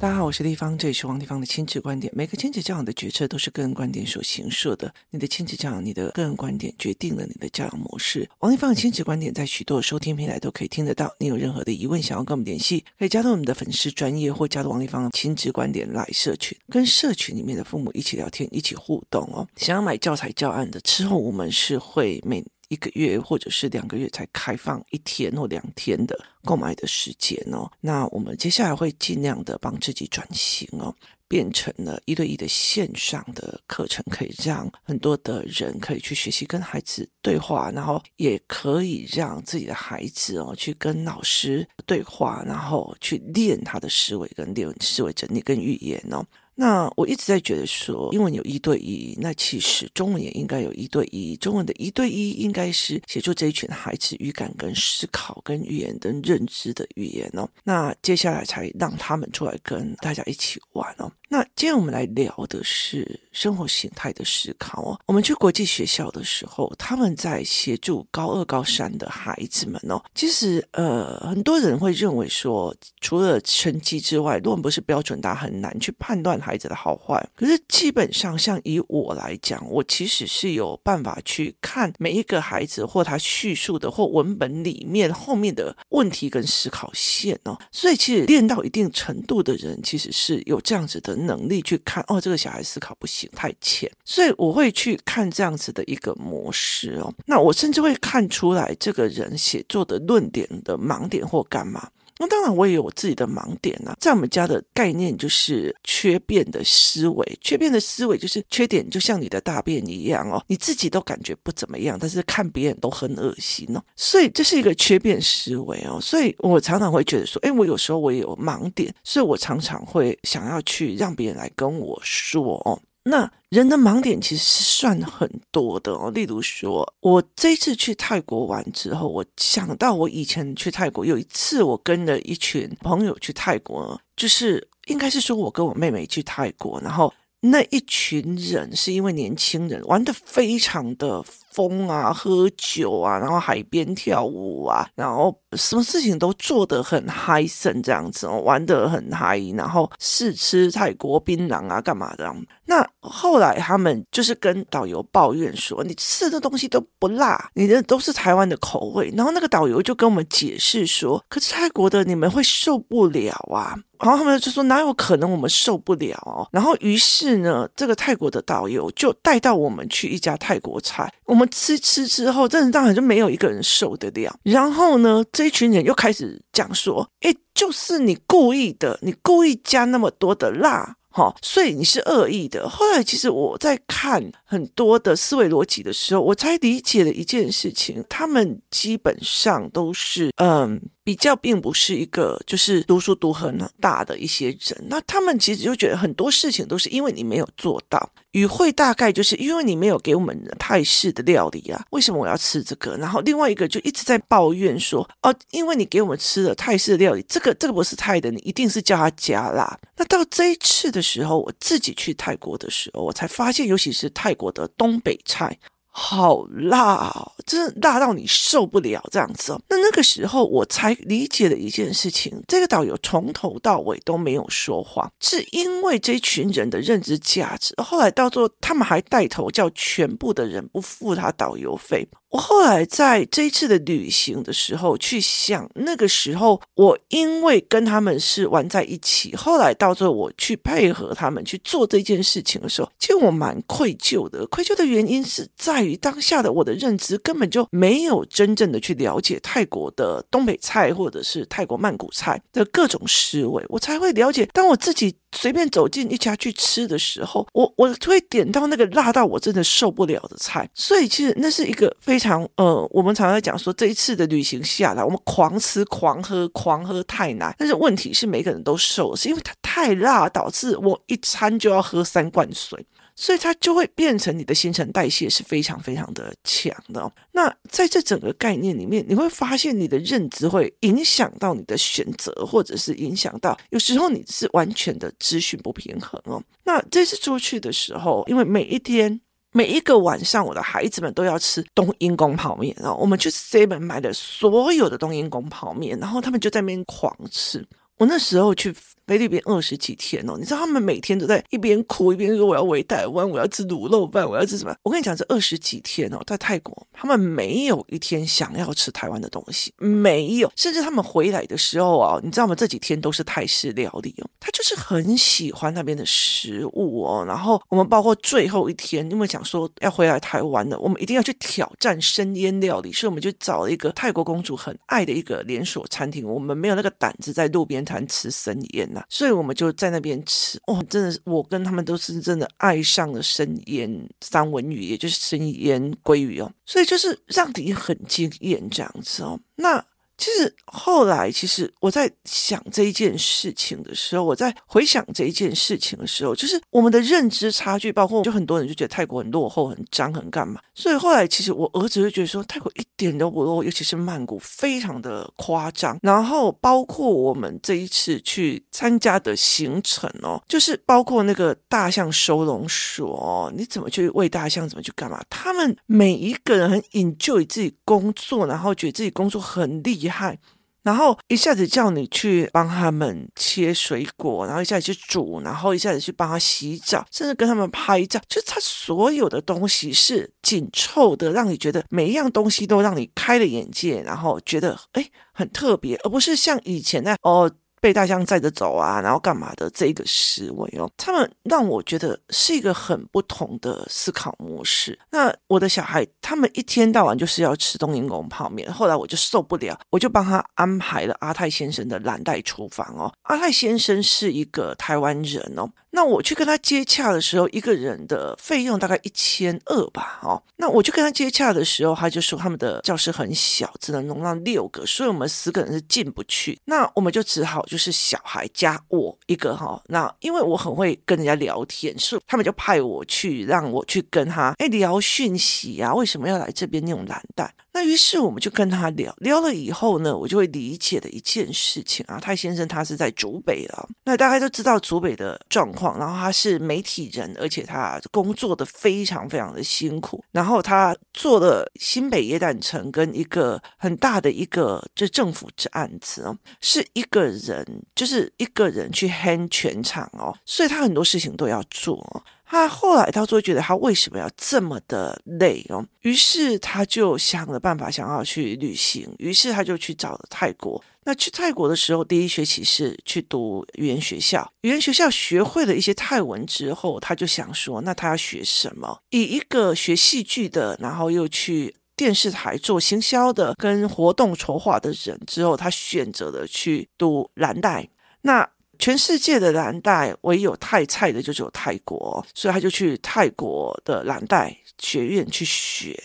大家好，我是丽芳，这里是王立芳的亲子观点。每个亲子教养的决策都是个人观点所形塑的。你的亲子教养，你的个人观点决定了你的教养模式。王立芳的亲子观点在许多收听平台都可以听得到。你有任何的疑问，想要跟我们联系，可以加入我们的粉丝专业或加入王立芳亲子观点来社群，跟社群里面的父母一起聊天，一起互动哦。想要买教材教案的，之后我们是会每一个月或者是两个月才开放一天或两天的购买的时间哦。那我们接下来会尽量的帮自己转型哦，变成了一对一的线上的课程，可以让很多的人可以去学习跟孩子对话，然后也可以让自己的孩子哦去跟老师对话，然后去练他的思维跟练思维整理跟语言哦。那我一直在觉得说，英文有一对一，那其实中文也应该有一对一。中文的一对一应该是协助这一群孩子语感跟思考跟语言跟认知的语言哦。那接下来才让他们出来跟大家一起玩哦。那今天我们来聊的是生活形态的思考哦。我们去国际学校的时候，他们在协助高二、高三的孩子们哦。其实呃，很多人会认为说，除了成绩之外，论文不是标准答，很难去判断孩子的好坏。可是基本上，像以我来讲，我其实是有办法去看每一个孩子或他叙述的或文本里面后面的问题跟思考线哦。所以其实练到一定程度的人，其实是有这样子的。能力去看哦，这个小孩思考不行，太浅，所以我会去看这样子的一个模式哦。那我甚至会看出来这个人写作的论点的盲点或干嘛。那当然，我也有我自己的盲点啊。在我们家的概念就是缺变的思维，缺变的思维就是缺点，就像你的大便一样哦，你自己都感觉不怎么样，但是看别人都很恶心哦。所以这是一个缺变思维哦。所以我常常会觉得说，诶，我有时候我也有盲点，所以我常常会想要去让别人来跟我说哦。那人的盲点其实是算很多的哦，例如说，我这次去泰国玩之后，我想到我以前去泰国有一次，我跟了一群朋友去泰国，就是应该是说我跟我妹妹去泰国，然后那一群人是因为年轻人玩得非常的。风啊，喝酒啊，然后海边跳舞啊，然后什么事情都做得很嗨森这样子，玩得很嗨，然后试吃泰国槟榔啊，干嘛的？那后来他们就是跟导游抱怨说：“你吃的东西都不辣，你的都是台湾的口味。”然后那个导游就跟我们解释说：“可是泰国的你们会受不了啊。”然后他们就说：“哪有可能我们受不了哦？”然后于是呢，这个泰国的导游就带到我们去一家泰国菜，我们。吃吃之后，真的当然就没有一个人受得了。然后呢，这一群人又开始讲说：“哎，就是你故意的，你故意加那么多的辣。”哈，所以你是恶意的。后来，其实我在看很多的思维逻辑的时候，我才理解了一件事情：他们基本上都是嗯，比较并不是一个就是读书读很大的一些人。那他们其实就觉得很多事情都是因为你没有做到。语汇大概就是因为你没有给我们泰式的料理啊，为什么我要吃这个？然后另外一个就一直在抱怨说：哦，因为你给我们吃了泰式料理，这个这个不是泰的，你一定是叫他加辣。那到这一次的时候，我自己去泰国的时候，我才发现，尤其是泰国的东北菜。好辣哦，真的辣到你受不了这样子哦。那那个时候我才理解了一件事情，这个导游从头到尾都没有说谎，是因为这群人的认知价值。后来到最后，他们还带头叫全部的人不付他导游费。我后来在这一次的旅行的时候去想，那个时候我因为跟他们是玩在一起，后来到最后我去配合他们去做这件事情的时候，其实我蛮愧疚的。愧疚的原因是在于当下的我的认知根本就没有真正的去了解泰国的东北菜或者是泰国曼谷菜的各种思维，我才会了解。当我自己随便走进一家去吃的时候，我我会点到那个辣到我真的受不了的菜，所以其实那是一个非。常呃，我们常常讲说，这一次的旅行下来，我们狂吃、狂喝、狂喝太难，但是问题是每个人都瘦，是因为它太辣，导致我一餐就要喝三罐水，所以它就会变成你的新陈代谢是非常非常的强的。那在这整个概念里面，你会发现你的认知会影响到你的选择，或者是影响到有时候你是完全的资讯不平衡哦。那这次出去的时候，因为每一天。每一个晚上，我的孩子们都要吃冬阴功泡面，然后我们去 Seven 买的所有的冬阴功泡面，然后他们就在那边狂吃。我那时候去菲律宾二十几天哦，你知道他们每天都在一边哭一边说我要回台湾，我要吃卤肉饭，我要吃什么？我跟你讲，这二十几天哦，在泰国他们没有一天想要吃台湾的东西，没有，甚至他们回来的时候啊，你知道吗？这几天都是泰式料理哦，他就是很喜欢那边的食物哦。然后我们包括最后一天，因为想说要回来台湾了，我们一定要去挑战生腌料理，所以我们就找了一个泰国公主很爱的一个连锁餐厅。我们没有那个胆子在路边摊吃生腌所以我们就在那边吃。哦，真的是我跟他们都是真的爱上了生腌三文鱼，也就是生腌鲑鱼哦。所以就是让你很惊艳这样子哦。那。其实后来，其实我在想这一件事情的时候，我在回想这一件事情的时候，就是我们的认知差距，包括就很多人就觉得泰国很落后、很脏、很干嘛。所以后来，其实我儿子就觉得说，泰国一点都不落后，尤其是曼谷，非常的夸张。然后包括我们这一次去参加的行程哦，就是包括那个大象收容所哦，你怎么去喂大象，怎么去干嘛？他们每一个人很 enjoy 自己工作，然后觉得自己工作很厉害。害，然后一下子叫你去帮他们切水果，然后一下子去煮，然后一下子去帮他洗澡，甚至跟他们拍照，就他所有的东西是紧凑的，让你觉得每一样东西都让你开了眼界，然后觉得哎很特别，而不是像以前那哦。被大象载着走啊，然后干嘛的这个思维哦，他们让我觉得是一个很不同的思考模式。那我的小孩他们一天到晚就是要吃冬阴功泡面，后来我就受不了，我就帮他安排了阿泰先生的蓝带厨房哦。阿泰先生是一个台湾人哦。那我去跟他接洽的时候，一个人的费用大概一千二吧，哦，那我去跟他接洽的时候，他就说他们的教室很小，只能容纳六个，所以我们十个人是进不去。那我们就只好就是小孩加我一个哈，那因为我很会跟人家聊天，是他们就派我去让我去跟他哎聊讯息啊，为什么要来这边用蓝带？那于是我们就跟他聊聊了以后呢，我就会理解的一件事情啊，泰先生他是在竹北啊，那大家都知道竹北的状况，然后他是媒体人，而且他工作的非常非常的辛苦，然后他做了新北耶诞城跟一个很大的一个就政府之案子哦，是一个人就是一个人去 hand 全场哦，所以他很多事情都要做哦。他后来他就觉得他为什么要这么的累哦，于是他就想了办法，想要去旅行。于是他就去找了泰国。那去泰国的时候，第一学期是去读语言学校。语言学校学会了一些泰文之后，他就想说，那他要学什么？以一个学戏剧的，然后又去电视台做行销的，跟活动筹划的人之后，他选择了去读蓝带。那全世界的蓝带唯有泰菜的就只有泰国，所以他就去泰国的蓝带学院去学。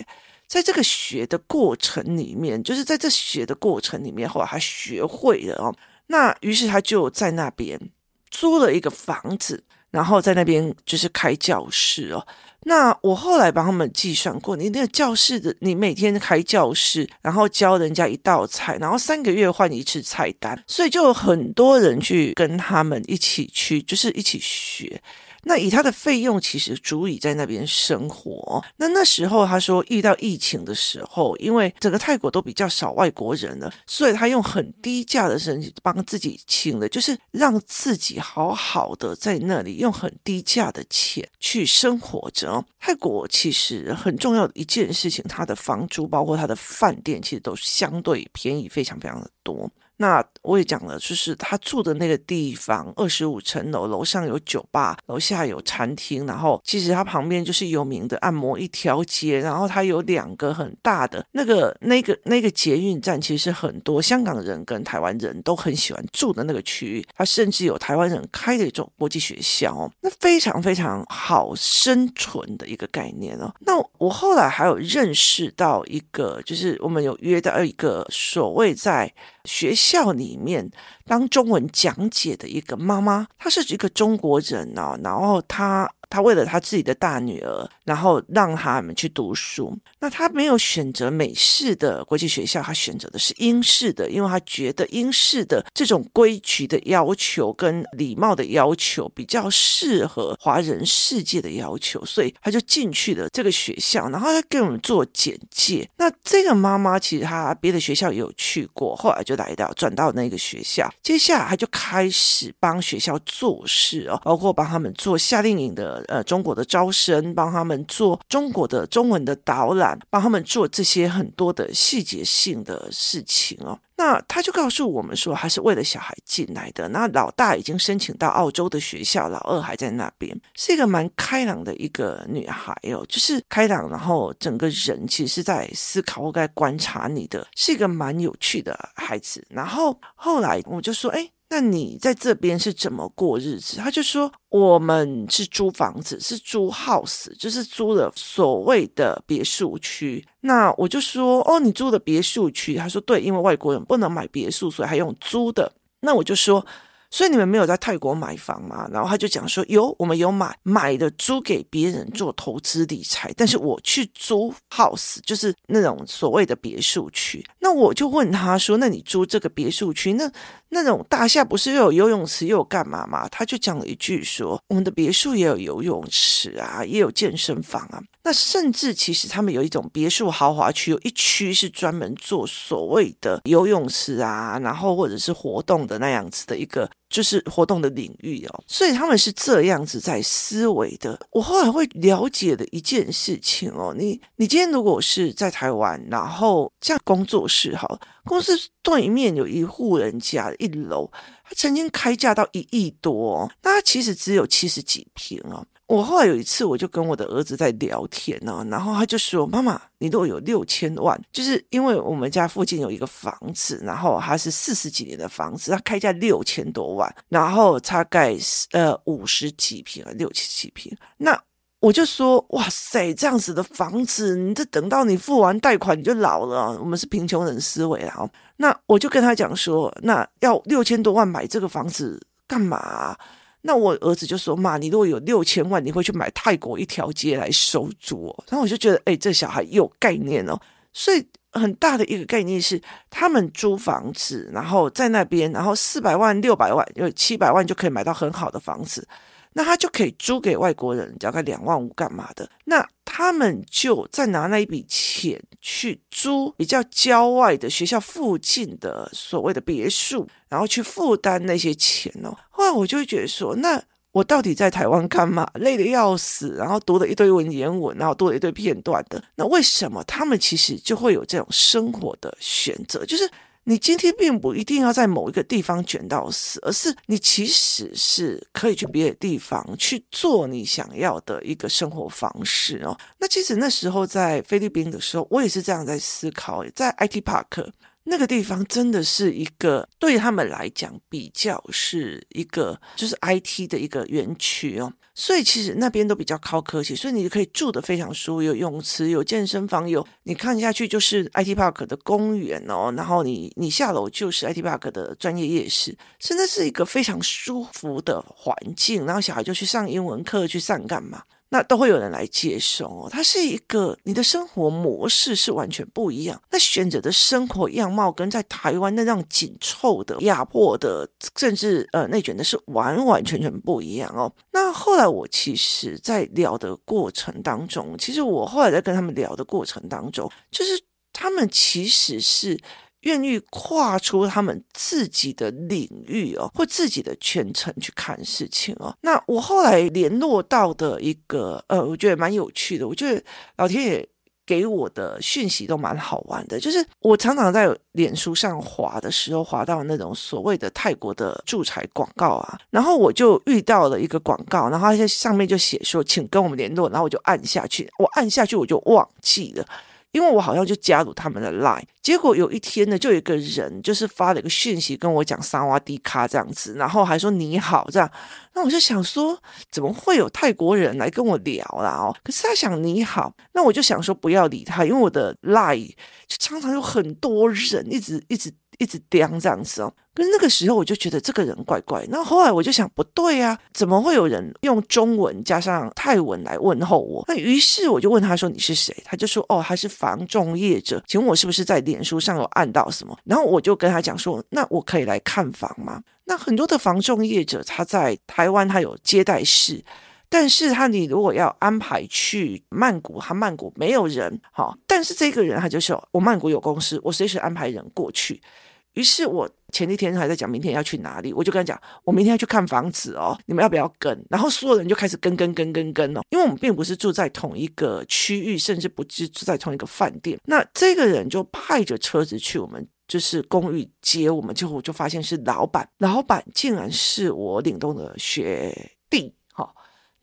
在这个学的过程里面，就是在这学的过程里面，后来他学会了哦。那于是他就在那边租了一个房子，然后在那边就是开教室哦。那我后来帮他们计算过，你那个教室的，你每天开教室，然后教人家一道菜，然后三个月换一次菜单，所以就有很多人去跟他们一起去，就是一起学。那以他的费用，其实足以在那边生活。那那时候他说遇到疫情的时候，因为整个泰国都比较少外国人了，所以他用很低价的身帮自己请了，就是让自己好好的在那里用很低价的钱去生活着。泰国其实很重要的一件事情，它的房租包括它的饭店，其实都相对便宜，非常非常的多。那我也讲了，就是他住的那个地方，二十五层楼，楼上有酒吧，楼下有餐厅，然后其实他旁边就是有名的按摩一条街，然后他有两个很大的那个那个那个捷运站，其实很多香港人跟台湾人都很喜欢住的那个区域，他甚至有台湾人开的一种国际学校哦，那非常非常好生存的一个概念哦。那我后来还有认识到一个，就是我们有约到一个所谓在学习校里面当中文讲解的一个妈妈，她是一个中国人哦，然后她。他为了他自己的大女儿，然后让他们去读书。那他没有选择美式的国际学校，他选择的是英式的，因为他觉得英式的这种规矩的要求跟礼貌的要求比较适合华人世界的要求，所以他就进去了这个学校。然后他给我们做简介。那这个妈妈其实她别的学校也有去过，后来就来到转到那个学校。接下来他就开始帮学校做事哦，包括帮他们做夏令营的呃中国的招生，帮他们做中国的中文的导览，帮他们做这些很多的细节性的事情哦。那他就告诉我们说，他是为了小孩进来的。那老大已经申请到澳洲的学校，老二还在那边，是一个蛮开朗的一个女孩哦，就是开朗，然后整个人其实是在思考或在观察你的，是一个蛮有趣的孩子。然后后来我就说，哎。那你在这边是怎么过日子？他就说我们是租房子，是租 house，就是租了所谓的别墅区。那我就说哦，你租的别墅区？他说对，因为外国人不能买别墅，所以还用租的。那我就说。所以你们没有在泰国买房吗？然后他就讲说有，我们有买，买的租给别人做投资理财，但是我去租 house，就是那种所谓的别墅区。那我就问他说，那你租这个别墅区，那那种大厦不是又有游泳池又有干嘛嘛？他就讲了一句说，我们的别墅也有游泳池啊，也有健身房啊。那甚至其实他们有一种别墅豪华区，有一区是专门做所谓的游泳池啊，然后或者是活动的那样子的一个，就是活动的领域哦。所以他们是这样子在思维的。我后来会了解的一件事情哦，你你今天如果是在台湾，然后这样工作室哈，公司对面有一户人家一楼，他曾经开价到一亿多哦，那他其实只有七十几平哦。我后来有一次，我就跟我的儿子在聊天呢，然后他就说：“妈妈，你如果有六千万，就是因为我们家附近有一个房子，然后它是四十几年的房子，它开价六千多万，然后大概呃五十几平啊，六七几平。那我就说：哇塞，这样子的房子，你这等到你付完贷款你就老了，我们是贫穷人思维啊。那我就跟他讲说：那要六千多万买这个房子干嘛？”那我儿子就说：“妈，你如果有六千万，你会去买泰国一条街来收租。”然后我就觉得，哎，这小孩有概念哦。所以很大的一个概念是，他们租房子，然后在那边，然后四百万、六百万、有七百万就可以买到很好的房子。那他就可以租给外国人，大概两万五干嘛的？那他们就再拿那一笔钱去租比较郊外的学校附近的所谓的别墅，然后去负担那些钱哦。后来我就会觉得说，那我到底在台湾干嘛？累得要死，然后读了一堆文言文，然后读了一堆片段的。那为什么他们其实就会有这种生活的选择？就是。你今天并不一定要在某一个地方卷到死，而是你其实是可以去别的地方去做你想要的一个生活方式哦。那其实那时候在菲律宾的时候，我也是这样在思考，在 IT Park。那个地方真的是一个对他们来讲比较是一个就是 IT 的一个园区哦，所以其实那边都比较高科技，所以你可以住得非常舒服，有泳池，有健身房，有你看下去就是 IT Park 的公园哦，然后你你下楼就是 IT Park 的专业夜市，真的是一个非常舒服的环境，然后小孩就去上英文课，去上干嘛？那都会有人来接收哦，它是一个你的生活模式是完全不一样，那选择的生活样貌跟在台湾那样紧凑的、压迫的，甚至呃内卷的是完完全全不一样哦。那后来我其实，在聊的过程当中，其实我后来在跟他们聊的过程当中，就是他们其实是。愿意跨出他们自己的领域哦，或自己的圈层去看事情哦。那我后来联络到的一个呃，我觉得蛮有趣的。我觉得老天爷给我的讯息都蛮好玩的，就是我常常在脸书上滑的时候，滑到那种所谓的泰国的助财广告啊，然后我就遇到了一个广告，然后它上面就写说，请跟我们联络，然后我就按下去，我按下去我就忘记了。因为我好像就加入他们的 line，结果有一天呢，就有一个人就是发了一个讯息跟我讲萨瓦迪卡这样子，然后还说你好这样，那我就想说怎么会有泰国人来跟我聊啦哦？可是他想你好，那我就想说不要理他，因为我的 line 就常常有很多人一直一直。一直叼这样子哦，可是那个时候我就觉得这个人怪怪，那后来我就想不对啊，怎么会有人用中文加上泰文来问候我？那于是我就问他说你是谁？他就说哦，他是房仲业者，请问我是不是在脸书上有按到什么？然后我就跟他讲说，那我可以来看房吗？那很多的房仲业者他在台湾他有接待室，但是他你如果要安排去曼谷，他曼谷没有人，好，但是这个人他就说我曼谷有公司，我随时安排人过去。于是我前一天还在讲明天要去哪里，我就跟他讲，我明天要去看房子哦，你们要不要跟？然后所有人就开始跟跟跟跟跟哦，因为我们并不是住在同一个区域，甚至不是住在同一个饭店。那这个人就派着车子去我们就是公寓接我们，结果我就发现是老板，老板竟然是我岭东的学弟，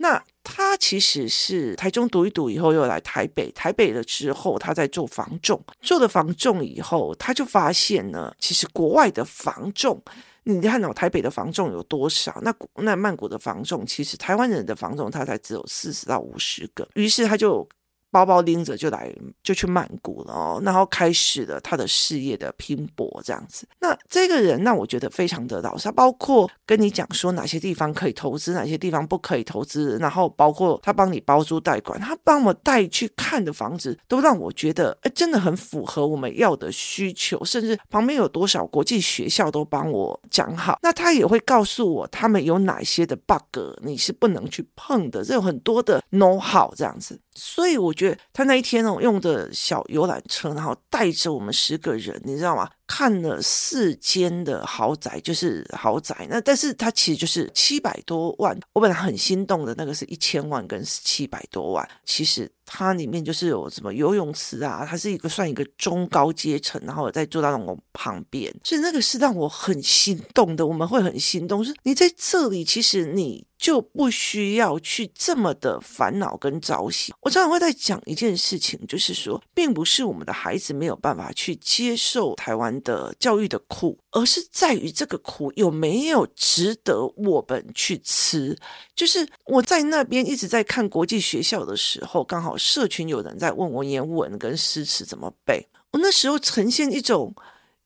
那。他其实是台中读一读以后又来台北，台北了之后他在做房仲，做了房仲以后他就发现呢，其实国外的房仲，你看到台北的房仲有多少？那那曼谷的房仲，其实台湾人的房仲他才只有四十到五十个，于是他就。包包拎着就来，就去曼谷了哦，然后开始了他的事业的拼搏，这样子。那这个人，那我觉得非常的老实，包括跟你讲说哪些地方可以投资，哪些地方不可以投资，然后包括他帮你包租代管，他帮我带去看的房子，都让我觉得，哎，真的很符合我们要的需求，甚至旁边有多少国际学校都帮我讲好。那他也会告诉我，他们有哪些的 bug，你是不能去碰的，这有很多的 know how 这样子。所以我觉得他那一天哦，用的小游览车，然后带着我们十个人，你知道吗？看了四间的豪宅，就是豪宅。那但是它其实就是七百多万。我本来很心动的那个是一千万跟七百多万，其实它里面就是有什么游泳池啊，它是一个算一个中高阶层，然后再坐到那种旁边，所以那个是让我很心动的。我们会很心动，是你在这里，其实你就不需要去这么的烦恼跟着急。我常常会在讲一件事情，就是说，并不是我们的孩子没有办法去接受台湾的教育的苦，而是在于这个苦有没有值得我们去吃。就是我在那边一直在看国际学校的时候，刚好社群有人在问我言文跟诗词怎么背，我那时候呈现一种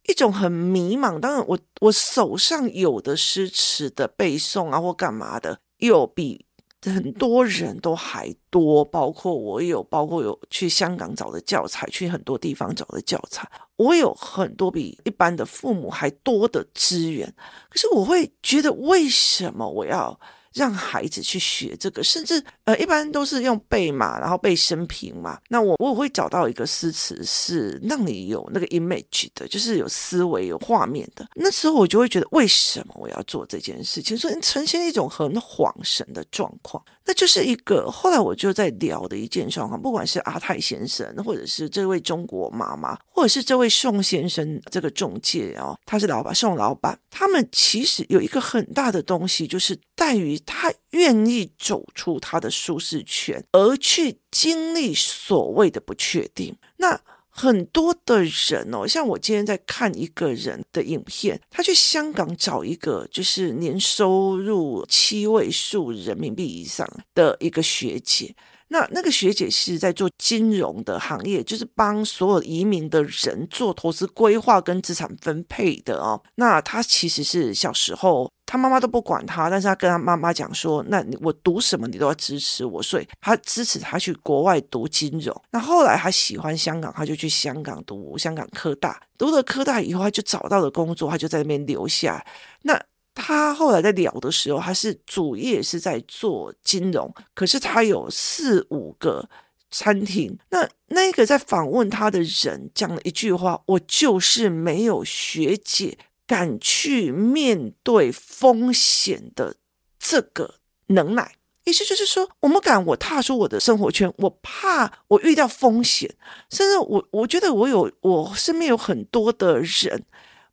一种很迷茫。当然我，我手上有的诗词的背诵啊，或干嘛的，又比。很多人都还多，包括我有，包括有去香港找的教材，去很多地方找的教材，我有很多比一般的父母还多的资源。可是我会觉得，为什么我要？让孩子去学这个，甚至呃，一般都是用背嘛，然后背生平嘛。那我我会找到一个诗词是让你有那个 image 的，就是有思维、有画面的。那时候我就会觉得，为什么我要做这件事情？所以呈现一种很恍神的状况。那就是一个后来我就在聊的一件状况，不管是阿泰先生，或者是这位中国妈妈，或者是这位宋先生这个中介哦，他是老板，宋老板，他们其实有一个很大的东西，就是在于他愿意走出他的舒适圈，而去经历所谓的不确定。那很多的人哦，像我今天在看一个人的影片，他去香港找一个就是年收入七位数人民币以上的一个学姐。那那个学姐是在做金融的行业，就是帮所有移民的人做投资规划跟资产分配的哦。那她其实是小时候，他妈妈都不管他，但是他跟他妈妈讲说：“那我读什么，你都要支持我。”所以他支持他去国外读金融。那后来他喜欢香港，他就去香港读香港科大，读了科大以后，他就找到了工作，他就在那边留下。那他后来在聊的时候，他是主业是在做金融，可是他有四五个餐厅。那那个在访问他的人讲了一句话：“我就是没有学姐敢去面对风险的这个能耐。”意思就是说，我们敢我踏出我的生活圈，我怕我遇到风险，甚至我我觉得我有我身边有很多的人。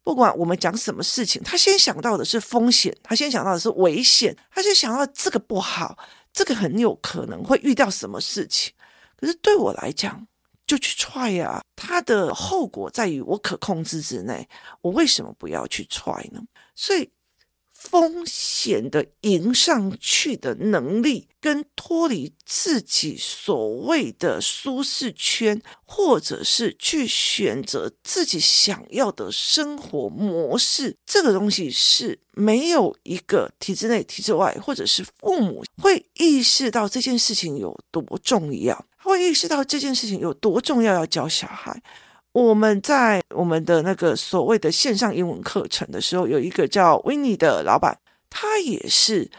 不管我们讲什么事情，他先想到的是风险，他先想到的是危险，他先想到这个不好，这个很有可能会遇到什么事情。可是对我来讲，就去 try 呀，它的后果在于我可控制之内，我为什么不要去 try 呢？所以。风险的迎上去的能力，跟脱离自己所谓的舒适圈，或者是去选择自己想要的生活模式，这个东西是没有一个体制内、体制外，或者是父母会意识到这件事情有多重要，会意识到这件事情有多重要，要教小孩。我们在我们的那个所谓的线上英文课程的时候，有一个叫 Winnie 的老板，他也是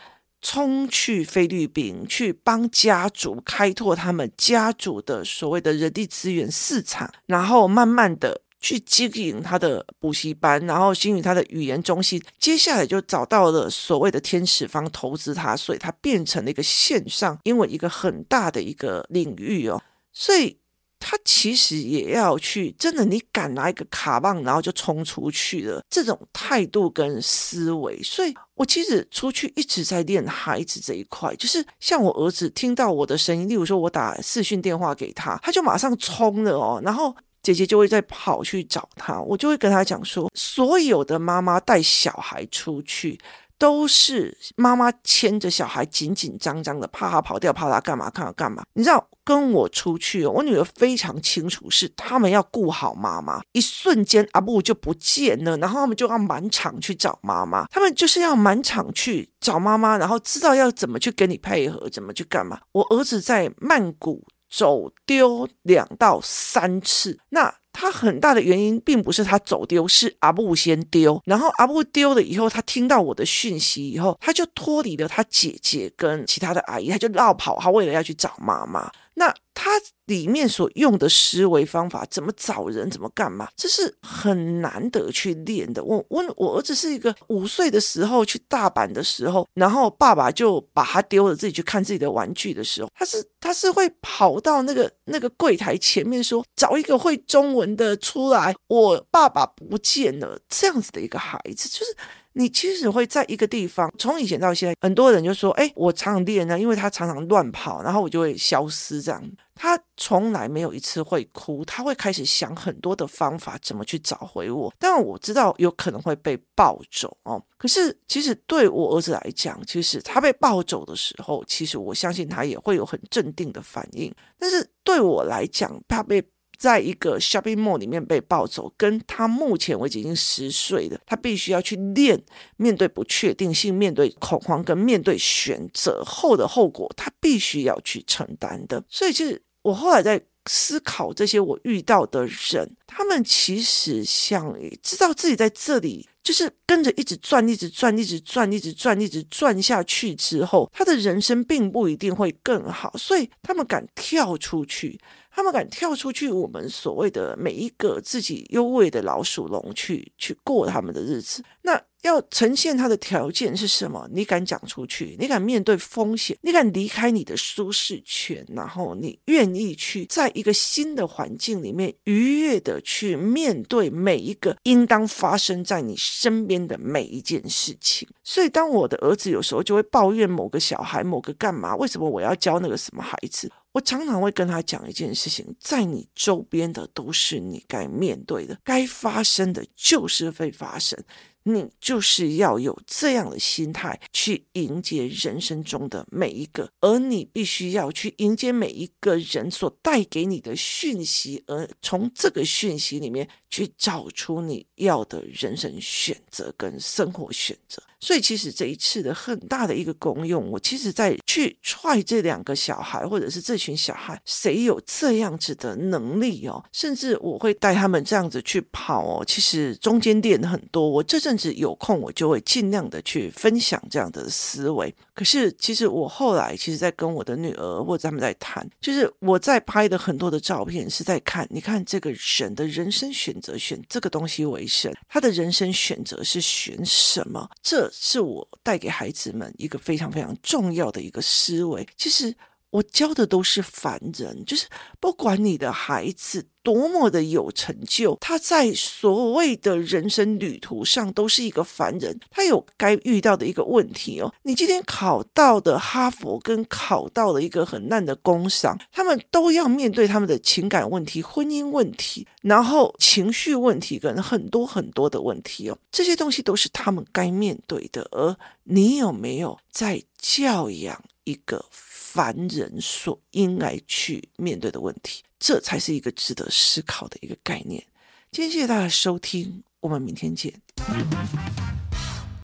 冲去菲律宾去帮家族开拓他们家族的所谓的人力资源市场，然后慢慢的去经营他的补习班，然后经营他的语言中心，接下来就找到了所谓的天使方投资他，所以他变成了一个线上英文一个很大的一个领域哦，所以。他其实也要去，真的，你敢拿一个卡棒，然后就冲出去了，这种态度跟思维。所以我其实出去一直在练孩子这一块，就是像我儿子听到我的声音，例如说我打视讯电话给他，他就马上冲了哦，然后姐姐就会再跑去找他，我就会跟他讲说，所有的妈妈带小孩出去。都是妈妈牵着小孩紧紧张张的，怕他跑掉，怕他干嘛，看他干嘛？你知道，跟我出去，我女儿非常清楚，是他们要顾好妈妈。一瞬间，阿布就不见了，然后他们就要满场去找妈妈，他们就是要满场去找妈妈，然后知道要怎么去跟你配合，怎么去干嘛。我儿子在曼谷走丢两到三次，那。他很大的原因并不是他走丢，是阿布先丢，然后阿布丢了以后，他听到我的讯息以后，他就脱离了他姐姐跟其他的阿姨，他就绕跑，他为了要去找妈妈。那他里面所用的思维方法，怎么找人，怎么干嘛，这是很难得去练的。我我我儿子是一个五岁的时候去大阪的时候，然后爸爸就把他丢了，自己去看自己的玩具的时候，他是他是会跑到那个那个柜台前面说，找一个会中文的出来，我爸爸不见了，这样子的一个孩子，就是。你其实会在一个地方，从以前到现在，很多人就说：“哎，我常常练呢，因为他常常乱跑，然后我就会消失。”这样，他从来没有一次会哭，他会开始想很多的方法，怎么去找回我。但我知道有可能会被抱走哦，可是其实对我儿子来讲，其实他被抱走的时候，其实我相信他也会有很镇定的反应。但是对我来讲，他被。在一个 shopping mall 里面被抱走，跟他目前为止已经十岁了，他必须要去练面对不确定性、面对恐慌跟面对选择后的后果，他必须要去承担的。所以，其实我后来在思考这些我遇到的人，他们其实想知道自己在这里就是跟着一直转、一直转、一直转、一直转、一直转下去之后，他的人生并不一定会更好，所以他们敢跳出去。他们敢跳出去，我们所谓的每一个自己优位的老鼠笼去去过他们的日子。那要呈现他的条件是什么？你敢讲出去，你敢面对风险，你敢离开你的舒适圈，然后你愿意去在一个新的环境里面愉悦的去面对每一个应当发生在你身边的每一件事情。所以，当我的儿子有时候就会抱怨某个小孩、某个干嘛，为什么我要教那个什么孩子？我常常会跟他讲一件事情，在你周边的都是你该面对的，该发生的就是会发生。你就是要有这样的心态去迎接人生中的每一个，而你必须要去迎接每一个人所带给你的讯息，而从这个讯息里面去找出你要的人生选择跟生活选择。所以，其实这一次的很大的一个功用，我其实在去踹这两个小孩，或者是这群小孩，谁有这样子的能力哦？甚至我会带他们这样子去跑哦。其实中间点很多，我这阵子有空，我就会尽量的去分享这样的思维。可是，其实我后来其实，在跟我的女儿或者他们在谈，就是我在拍的很多的照片，是在看，你看这个人的人生选择，选这个东西为生，他的人生选择是选什么？这。是我带给孩子们一个非常非常重要的一个思维。其实我教的都是凡人，就是不管你的孩子。多么的有成就，他在所谓的人生旅途上都是一个凡人，他有该遇到的一个问题哦。你今天考到的哈佛跟考到了一个很烂的工商，他们都要面对他们的情感问题、婚姻问题，然后情绪问题跟很多很多的问题哦。这些东西都是他们该面对的，而你有没有在教养一个凡人所应该去面对的问题？这才是一个值得思考的一个概念。今天谢谢大家收听，我们明天见。